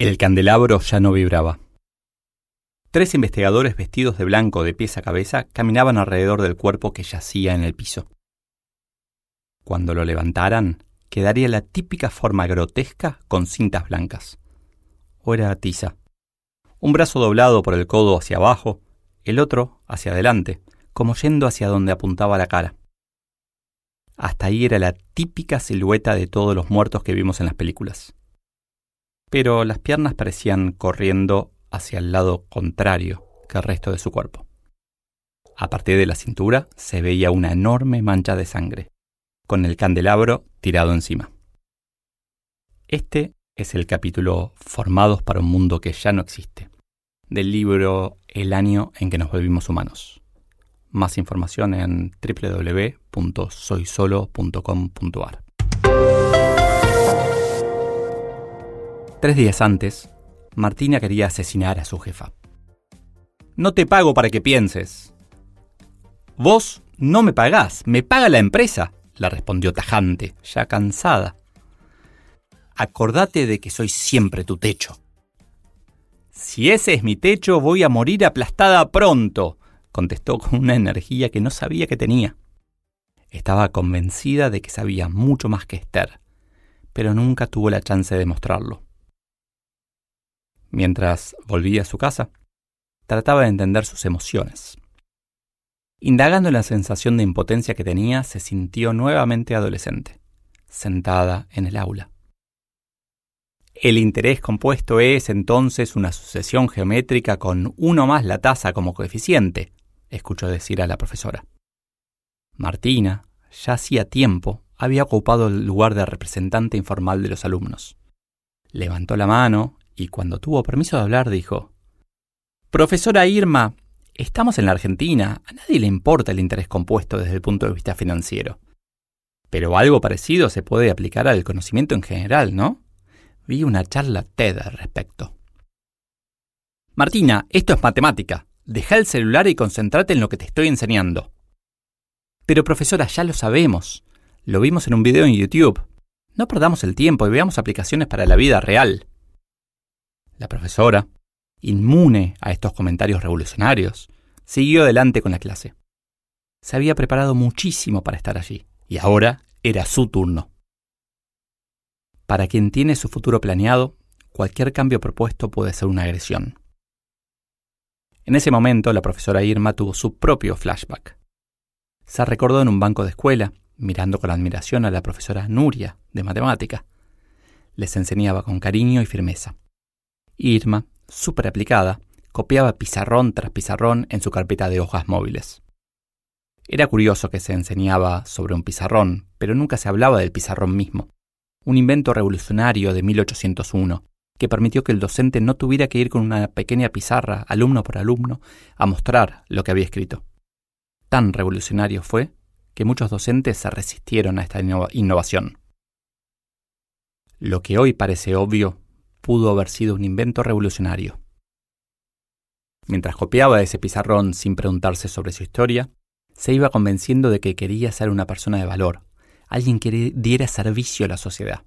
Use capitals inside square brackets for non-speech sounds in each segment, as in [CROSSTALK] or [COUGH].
El candelabro ya no vibraba. Tres investigadores vestidos de blanco de pies a cabeza caminaban alrededor del cuerpo que yacía en el piso. Cuando lo levantaran, quedaría la típica forma grotesca con cintas blancas. O era tiza. Un brazo doblado por el codo hacia abajo, el otro hacia adelante, como yendo hacia donde apuntaba la cara. Hasta ahí era la típica silueta de todos los muertos que vimos en las películas pero las piernas parecían corriendo hacia el lado contrario que el resto de su cuerpo. A partir de la cintura se veía una enorme mancha de sangre, con el candelabro tirado encima. Este es el capítulo Formados para un mundo que ya no existe, del libro El año en que nos volvimos humanos. Más información en www.soysolo.com.ar. Tres días antes, Martina quería asesinar a su jefa. No te pago para que pienses. Vos no me pagás, me paga la empresa, la respondió tajante, ya cansada. Acordate de que soy siempre tu techo. Si ese es mi techo, voy a morir aplastada pronto, contestó con una energía que no sabía que tenía. Estaba convencida de que sabía mucho más que Esther, pero nunca tuvo la chance de mostrarlo. Mientras volvía a su casa, trataba de entender sus emociones. Indagando en la sensación de impotencia que tenía, se sintió nuevamente adolescente, sentada en el aula. El interés compuesto es entonces una sucesión geométrica con uno más la tasa como coeficiente, escuchó decir a la profesora. Martina, ya hacía tiempo, había ocupado el lugar de representante informal de los alumnos. Levantó la mano y cuando tuvo permiso de hablar dijo, Profesora Irma, estamos en la Argentina, a nadie le importa el interés compuesto desde el punto de vista financiero. Pero algo parecido se puede aplicar al conocimiento en general, ¿no? Vi una charla TED al respecto. Martina, esto es matemática. Deja el celular y concéntrate en lo que te estoy enseñando. Pero profesora, ya lo sabemos. Lo vimos en un video en YouTube. No perdamos el tiempo y veamos aplicaciones para la vida real. La profesora, inmune a estos comentarios revolucionarios, siguió adelante con la clase. Se había preparado muchísimo para estar allí, y ahora era su turno. Para quien tiene su futuro planeado, cualquier cambio propuesto puede ser una agresión. En ese momento, la profesora Irma tuvo su propio flashback. Se recordó en un banco de escuela, mirando con admiración a la profesora Nuria, de matemática. Les enseñaba con cariño y firmeza. Irma, súper aplicada, copiaba pizarrón tras pizarrón en su carpeta de hojas móviles. Era curioso que se enseñaba sobre un pizarrón, pero nunca se hablaba del pizarrón mismo, un invento revolucionario de 1801 que permitió que el docente no tuviera que ir con una pequeña pizarra, alumno por alumno, a mostrar lo que había escrito. Tan revolucionario fue que muchos docentes se resistieron a esta innovación. Lo que hoy parece obvio pudo haber sido un invento revolucionario. Mientras copiaba ese pizarrón sin preguntarse sobre su historia, se iba convenciendo de que quería ser una persona de valor, alguien que diera servicio a la sociedad.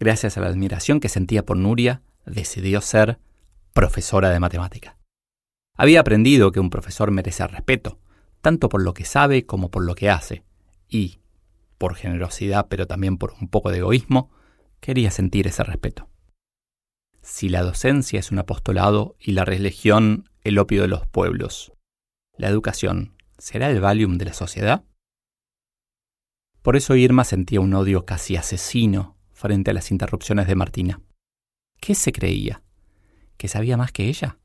Gracias a la admiración que sentía por Nuria, decidió ser profesora de matemática. Había aprendido que un profesor merece respeto, tanto por lo que sabe como por lo que hace, y, por generosidad pero también por un poco de egoísmo, quería sentir ese respeto si la docencia es un apostolado y la religión el opio de los pueblos, ¿la educación será el valium de la sociedad? Por eso Irma sentía un odio casi asesino frente a las interrupciones de Martina. ¿Qué se creía? ¿Que sabía más que ella?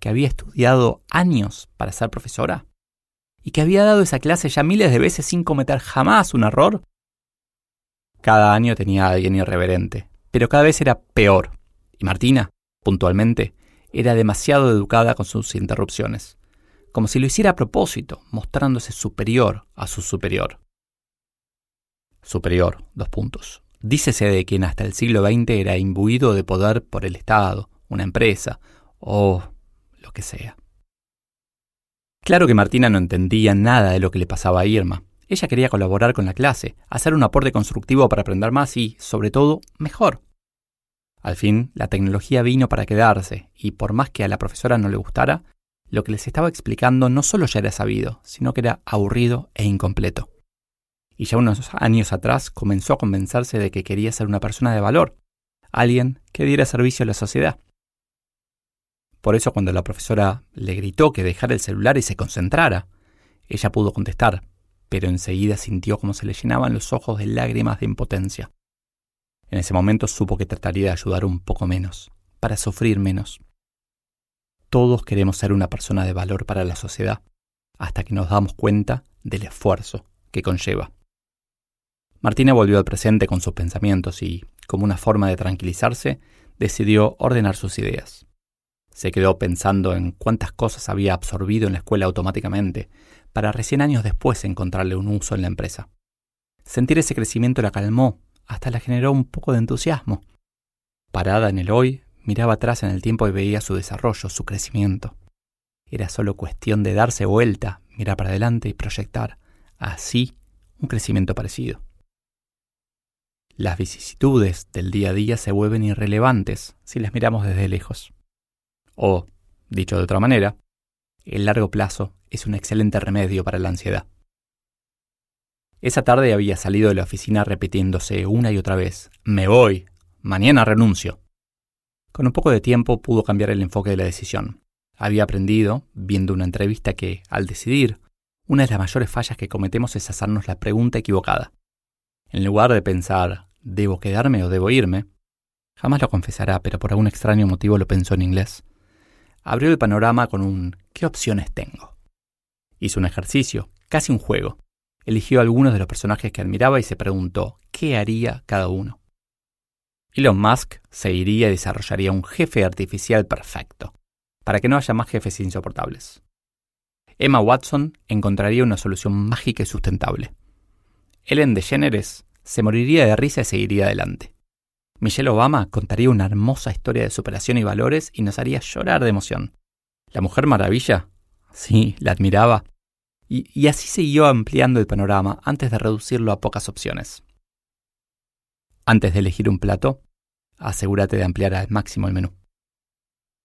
¿Que había estudiado años para ser profesora? ¿Y que había dado esa clase ya miles de veces sin cometer jamás un error? Cada año tenía a alguien irreverente, pero cada vez era peor. Y Martina, puntualmente, era demasiado educada con sus interrupciones, como si lo hiciera a propósito, mostrándose superior a su superior. Superior, dos puntos. Dícese de quien hasta el siglo XX era imbuido de poder por el Estado, una empresa o lo que sea. Claro que Martina no entendía nada de lo que le pasaba a Irma. Ella quería colaborar con la clase, hacer un aporte constructivo para aprender más y, sobre todo, mejor. Al fin, la tecnología vino para quedarse, y por más que a la profesora no le gustara, lo que les estaba explicando no solo ya era sabido, sino que era aburrido e incompleto y ya unos años atrás comenzó a convencerse de que quería ser una persona de valor, alguien que diera servicio a la sociedad. Por eso cuando la profesora le gritó que dejara el celular y se concentrara, ella pudo contestar, pero enseguida sintió como se le llenaban los ojos de lágrimas de impotencia. En ese momento supo que trataría de ayudar un poco menos, para sufrir menos. Todos queremos ser una persona de valor para la sociedad, hasta que nos damos cuenta del esfuerzo que conlleva. Martina volvió al presente con sus pensamientos y, como una forma de tranquilizarse, decidió ordenar sus ideas. Se quedó pensando en cuántas cosas había absorbido en la escuela automáticamente, para recién años después encontrarle un uso en la empresa. Sentir ese crecimiento la calmó, hasta la generó un poco de entusiasmo. Parada en el hoy, miraba atrás en el tiempo y veía su desarrollo, su crecimiento. Era solo cuestión de darse vuelta, mirar para adelante y proyectar, así, un crecimiento parecido las vicisitudes del día a día se vuelven irrelevantes si las miramos desde lejos. O, dicho de otra manera, el largo plazo es un excelente remedio para la ansiedad. Esa tarde había salido de la oficina repitiéndose una y otra vez, me voy, mañana renuncio. Con un poco de tiempo pudo cambiar el enfoque de la decisión. Había aprendido, viendo una entrevista, que, al decidir, una de las mayores fallas que cometemos es hacernos la pregunta equivocada. En lugar de pensar, ¿debo quedarme o debo irme? Jamás lo confesará, pero por algún extraño motivo lo pensó en inglés. Abrió el panorama con un ¿qué opciones tengo? Hizo un ejercicio, casi un juego. Eligió algunos de los personajes que admiraba y se preguntó ¿qué haría cada uno? Elon Musk se iría y desarrollaría un jefe artificial perfecto, para que no haya más jefes insoportables. Emma Watson encontraría una solución mágica y sustentable. Ellen DeGeneres se moriría de risa y seguiría adelante. Michelle Obama contaría una hermosa historia de superación y valores y nos haría llorar de emoción. La Mujer Maravilla, sí, la admiraba. Y, así siguió ampliando el panorama antes de reducirlo a pocas opciones. Antes de elegir un plato, asegúrate de ampliar al máximo el menú.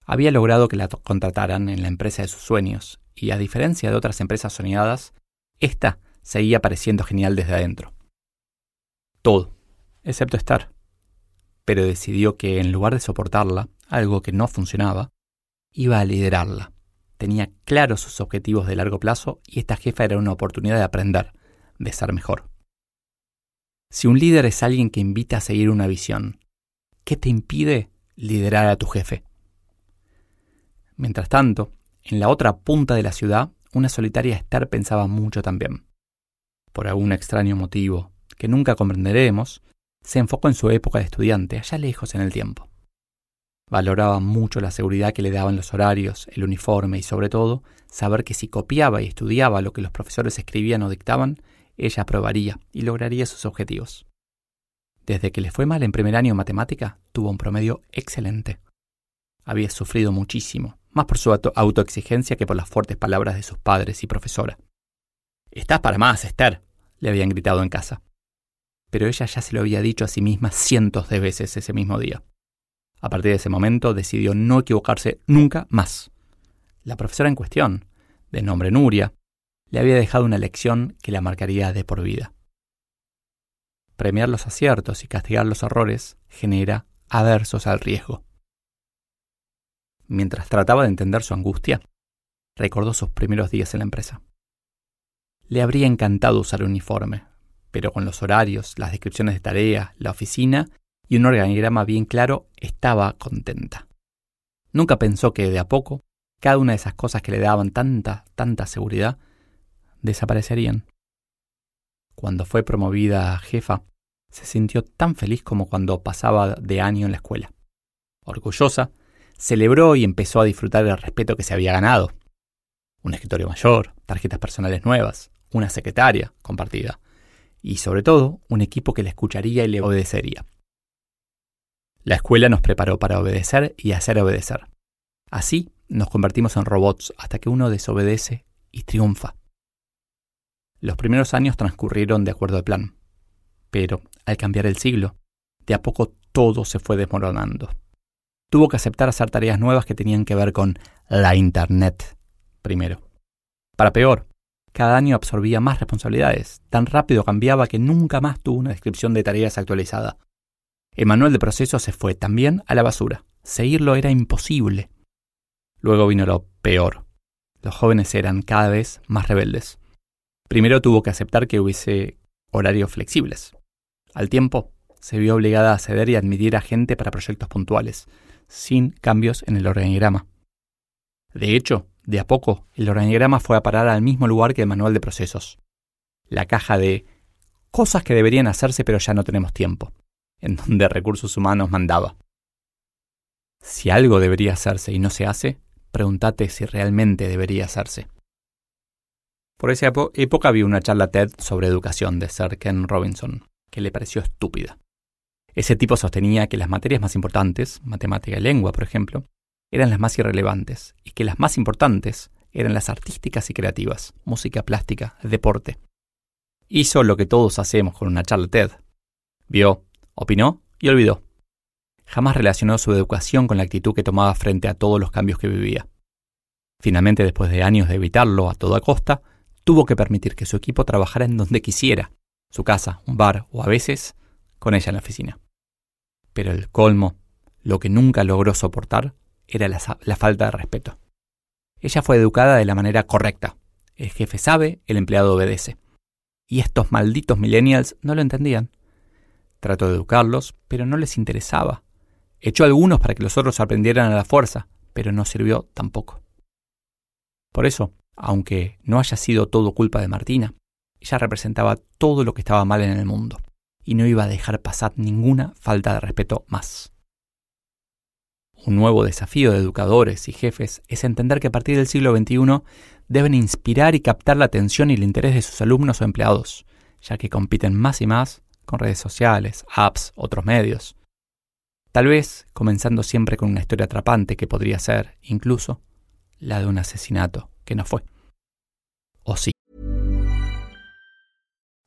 Había logrado que la contrataran en la empresa de sus sueños, y a diferencia de otras empresas soñadas, esta seguía pareciendo genial desde adentro. Todo, excepto estar. Pero decidió que en lugar de soportarla, algo que no funcionaba, iba a liderarla. Tenía claros sus objetivos de largo plazo y esta jefa era una oportunidad de aprender, de ser mejor. Si un líder es alguien que invita a seguir una visión, ¿qué te impide liderar a tu jefe? Mientras tanto, en la otra punta de la ciudad, una solitaria Esther pensaba mucho también por algún extraño motivo que nunca comprenderemos, se enfocó en su época de estudiante, allá lejos en el tiempo. Valoraba mucho la seguridad que le daban los horarios, el uniforme y sobre todo saber que si copiaba y estudiaba lo que los profesores escribían o dictaban, ella aprobaría y lograría sus objetivos. Desde que le fue mal en primer año en matemática, tuvo un promedio excelente. Había sufrido muchísimo, más por su autoexigencia que por las fuertes palabras de sus padres y profesora. Estás para más, Esther, le habían gritado en casa. Pero ella ya se lo había dicho a sí misma cientos de veces ese mismo día. A partir de ese momento decidió no equivocarse nunca más. La profesora en cuestión, de nombre Nuria, le había dejado una lección que la marcaría de por vida. Premiar los aciertos y castigar los errores genera aversos al riesgo. Mientras trataba de entender su angustia, recordó sus primeros días en la empresa. Le habría encantado usar uniforme, pero con los horarios, las descripciones de tarea, la oficina y un organigrama bien claro, estaba contenta. Nunca pensó que de a poco, cada una de esas cosas que le daban tanta, tanta seguridad, desaparecerían. Cuando fue promovida jefa, se sintió tan feliz como cuando pasaba de año en la escuela. Orgullosa, celebró y empezó a disfrutar del respeto que se había ganado. Un escritorio mayor, tarjetas personales nuevas, una secretaria compartida y sobre todo un equipo que le escucharía y le obedecería. La escuela nos preparó para obedecer y hacer obedecer. Así nos convertimos en robots hasta que uno desobedece y triunfa. Los primeros años transcurrieron de acuerdo al plan, pero al cambiar el siglo, de a poco todo se fue desmoronando. Tuvo que aceptar hacer tareas nuevas que tenían que ver con la Internet, primero. Para peor, cada año absorbía más responsabilidades, tan rápido cambiaba que nunca más tuvo una descripción de tareas actualizada. El manual de proceso se fue también a la basura. Seguirlo era imposible. Luego vino lo peor. Los jóvenes eran cada vez más rebeldes. Primero tuvo que aceptar que hubiese horarios flexibles. Al tiempo, se vio obligada a ceder y admitir a gente para proyectos puntuales, sin cambios en el organigrama. De hecho, de a poco, el organigrama fue a parar al mismo lugar que el manual de procesos. La caja de cosas que deberían hacerse pero ya no tenemos tiempo, en donde recursos humanos mandaba. Si algo debería hacerse y no se hace, pregúntate si realmente debería hacerse. Por esa época vi una charla TED sobre educación de Sir Ken Robinson, que le pareció estúpida. Ese tipo sostenía que las materias más importantes, matemática y lengua, por ejemplo, eran las más irrelevantes y que las más importantes eran las artísticas y creativas, música plástica, deporte. Hizo lo que todos hacemos con una charla TED. Vio, opinó y olvidó. Jamás relacionó su educación con la actitud que tomaba frente a todos los cambios que vivía. Finalmente, después de años de evitarlo a toda costa, tuvo que permitir que su equipo trabajara en donde quisiera, su casa, un bar o a veces con ella en la oficina. Pero el colmo, lo que nunca logró soportar, era la, la, falta de respeto. Ella fue educada de la manera correcta. El jefe sabe, el empleado obedece. Y estos malditos millennials no lo entendían. Trató de educarlos, pero no les interesaba. Echó algunos para que los otros aprendieran a la fuerza, pero no sirvió tampoco. Por eso, aunque no haya sido todo culpa de Martina, ella representaba todo lo que estaba mal en el mundo, y no iba a dejar pasar ninguna falta de respeto más. Un nuevo desafío de educadores y jefes es entender que a partir del siglo XXI deben inspirar y captar la atención y el interés de sus alumnos o empleados, ya que compiten más y más con redes sociales, apps, otros medios, Tal vez comenzando siempre con una historia atrapante que podría ser, incluso, la de un asesinato que no fue. O sí.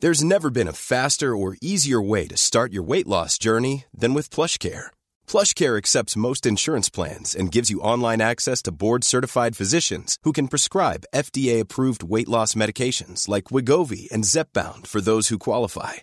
There's never been a faster or easier way to start your weight loss journey than with PlushCare. PlushCare accepts most insurance plans and gives you online access to board-certified physicians who can prescribe FDA-approved weight loss medications like Wigovi and Zepbound for those who qualify.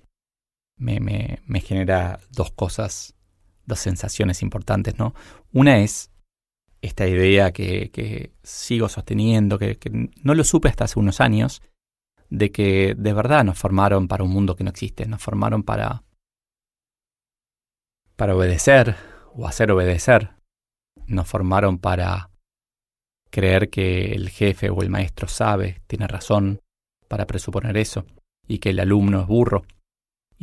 me, me, me genera dos cosas, dos sensaciones importantes, ¿no? Una es esta idea que, que sigo sosteniendo, que, que, no lo supe hasta hace unos años, de que de verdad nos formaron para un mundo que no existe, nos formaron para, para obedecer o hacer obedecer, nos formaron para creer que el jefe o el maestro sabe, tiene razón para presuponer eso, y que el alumno es burro,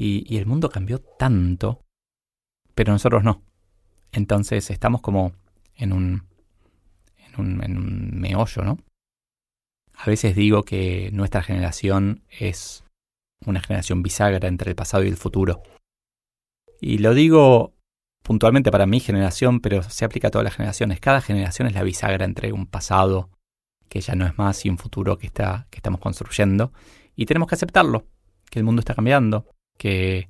y, el mundo cambió tanto, pero nosotros no. Entonces estamos como en un, en un, en un meollo, ¿no? A veces digo que nuestra generación es una generación bisagra entre el pasado y el futuro. Y lo digo puntualmente para mi generación, pero se aplica a todas las generaciones. Cada generación es la bisagra entre un pasado que ya no es más y un futuro que, está, que estamos construyendo. Y tenemos que aceptarlo, que el mundo está cambiando, que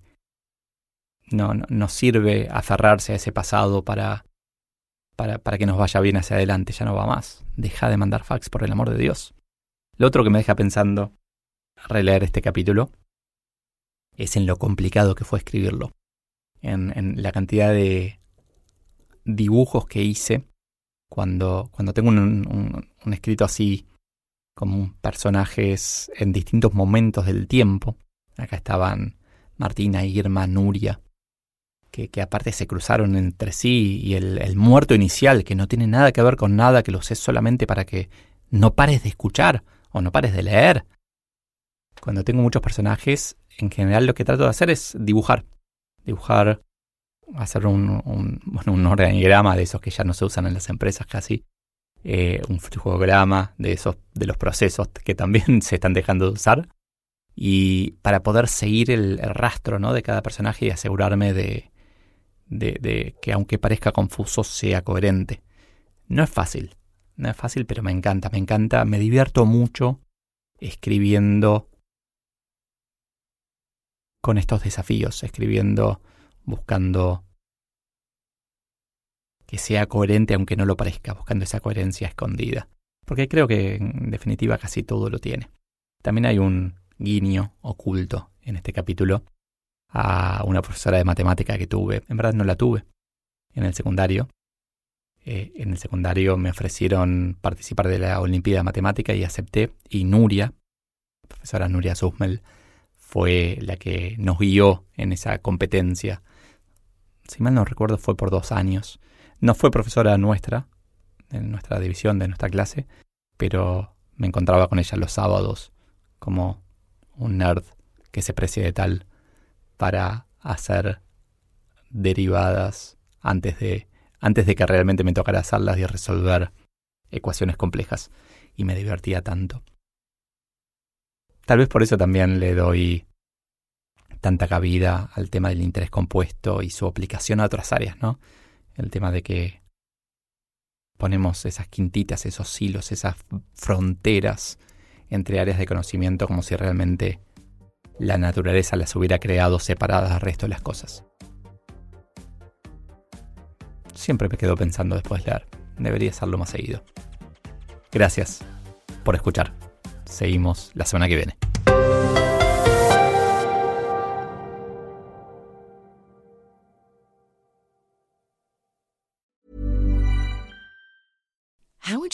no, no sirve aferrarse a ese pasado para, para, para que nos vaya bien hacia adelante, ya no va más. Deja de mandar fax por el amor de Dios. Lo otro que me deja pensando releer este capítulo es en lo complicado que fue escribirlo, en, en la cantidad de dibujos que hice cuando, cuando tengo un, un, escrito así, como personajes en distintos momentos del tiempo. Acá estaban Martina, Irma, Nuria, que, que, aparte se cruzaron entre sí, y el, el, muerto inicial, que no tiene nada que ver con nada, que lo sé solamente para que no pares de escuchar o no pares de leer. Cuando tengo muchos personajes, en general lo que trato de hacer es dibujar. Dibujar hacer un, bueno, un organigrama de esos que ya no se usan en las empresas casi, eh, un flujograma de esos de los procesos que también [LAUGHS] se están dejando de usar y para poder seguir el, rastro ¿no? de cada personaje y asegurarme de, de, de, que aunque parezca confuso sea coherente. No es fácil, no es fácil, pero me encanta, me encanta, me divierto mucho escribiendo con estos desafíos, escribiendo buscando que sea coherente aunque no lo parezca, buscando esa coherencia escondida. Porque creo que en definitiva casi todo lo tiene. También hay un guiño oculto en este capítulo a una profesora de matemática que tuve. En verdad no la tuve en el secundario. Eh, en el secundario me ofrecieron participar de la Olimpiada de Matemática y acepté. Y Nuria, profesora Nuria Susmel, fue la que nos guió en esa competencia si mal no recuerdo, fue por dos años. No fue profesora nuestra, en nuestra división, de nuestra clase, pero me encontraba con ella los sábados como un nerd que se precie de tal para hacer derivadas antes de, antes de que realmente me tocara hacerlas y resolver ecuaciones complejas. Y me divertía tanto. Tal vez por eso también le doy tanta cabida al tema del interés compuesto y su aplicación a otras áreas, ¿no? El tema de que ponemos esas quintitas, esos hilos, esas fronteras entre áreas de conocimiento como si realmente la naturaleza las hubiera creado separadas del resto de las cosas. Siempre me quedo pensando después de leer. Debería hacerlo más seguido. Gracias por escuchar. Seguimos la semana que viene.